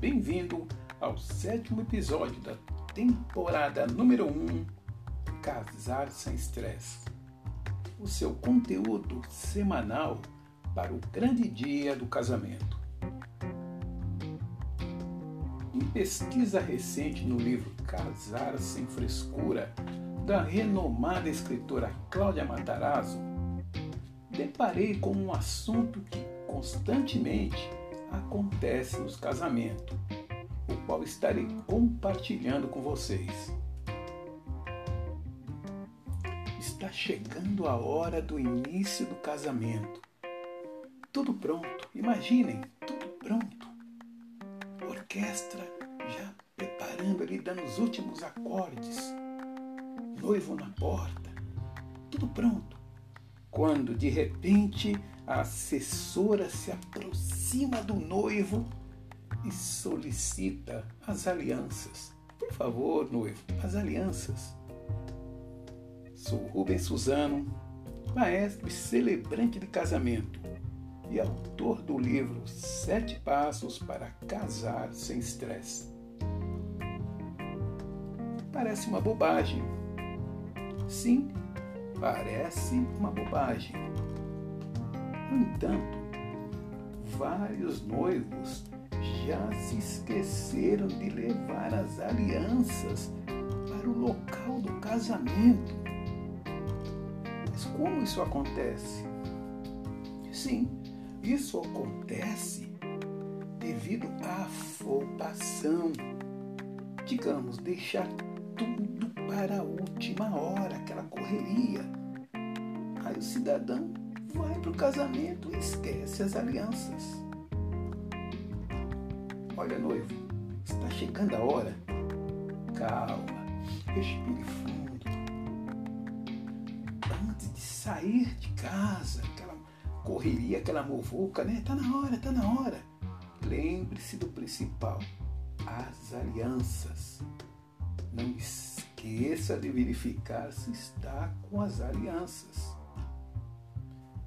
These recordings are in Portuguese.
bem-vindo ao sétimo episódio da temporada número 1 um, Casar Sem Estresse. O seu conteúdo semanal para o grande dia do casamento. Em pesquisa recente no livro Casar Sem Frescura, da renomada escritora Cláudia Matarazzo, deparei com um assunto que constantemente acontece nos casamentos, o qual estarei compartilhando com vocês. Está chegando a hora do início do casamento. Tudo pronto, imaginem, tudo pronto. Orquestra já preparando ali, dando os últimos acordes. Noivo na porta, tudo pronto. Quando de repente a assessora se aproxima do noivo e solicita as alianças. Por favor, noivo, as alianças. Sou Rubens Suzano, maestro e celebrante de casamento e autor do livro Sete Passos para Casar Sem Estresse. Parece uma bobagem. Sim, parece uma bobagem no entanto, vários noivos já se esqueceram de levar as alianças para o local do casamento. Mas como isso acontece? Sim, isso acontece devido à afobação. Digamos, deixar tudo para a última hora, aquela correria. Aí o cidadão vai para o casamento e esquece as alianças. Olha, noivo, está chegando a hora. Calma, respire fundo. Antes de sair de casa, aquela correria, aquela muvuca, né? Tá na hora, tá na hora. Lembre-se do principal, as alianças. Não esqueça de verificar se está com as alianças.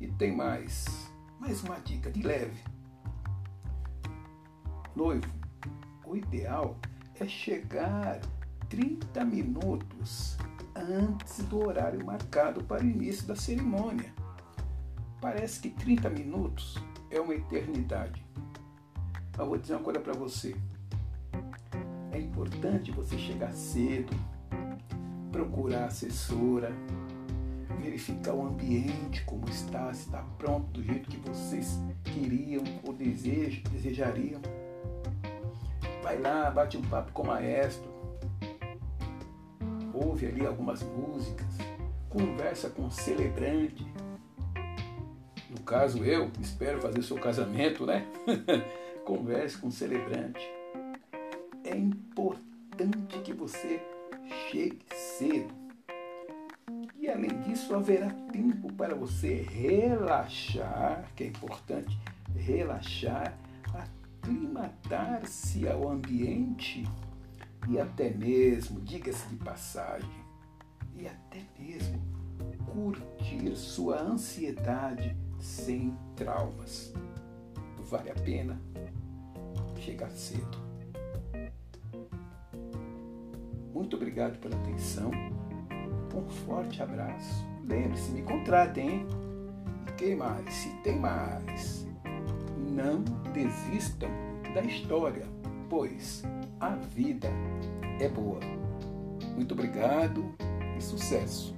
E tem mais, mais uma dica de leve. Noivo, o ideal é chegar 30 minutos antes do horário marcado para o início da cerimônia. Parece que 30 minutos é uma eternidade. Mas vou dizer uma coisa para você. É importante você chegar cedo, procurar assessora, verificar o ambiente, como está, se está pronto do jeito que vocês queriam ou desejam, desejariam. Vai lá, bate um papo com o maestro, ouve ali algumas músicas, conversa com o celebrante. No caso, eu espero fazer o seu casamento, né? Converse com o celebrante. É importante que você chegue cedo disso, haverá tempo para você relaxar, que é importante, relaxar, aclimatar-se ao ambiente e até mesmo, diga-se de passagem, e até mesmo curtir sua ansiedade sem traumas. Vale a pena chegar cedo. Muito obrigado pela atenção um forte abraço. Lembre-se, me contratem, hein? E quem mais? Se tem mais, não desistam da história, pois a vida é boa. Muito obrigado e sucesso!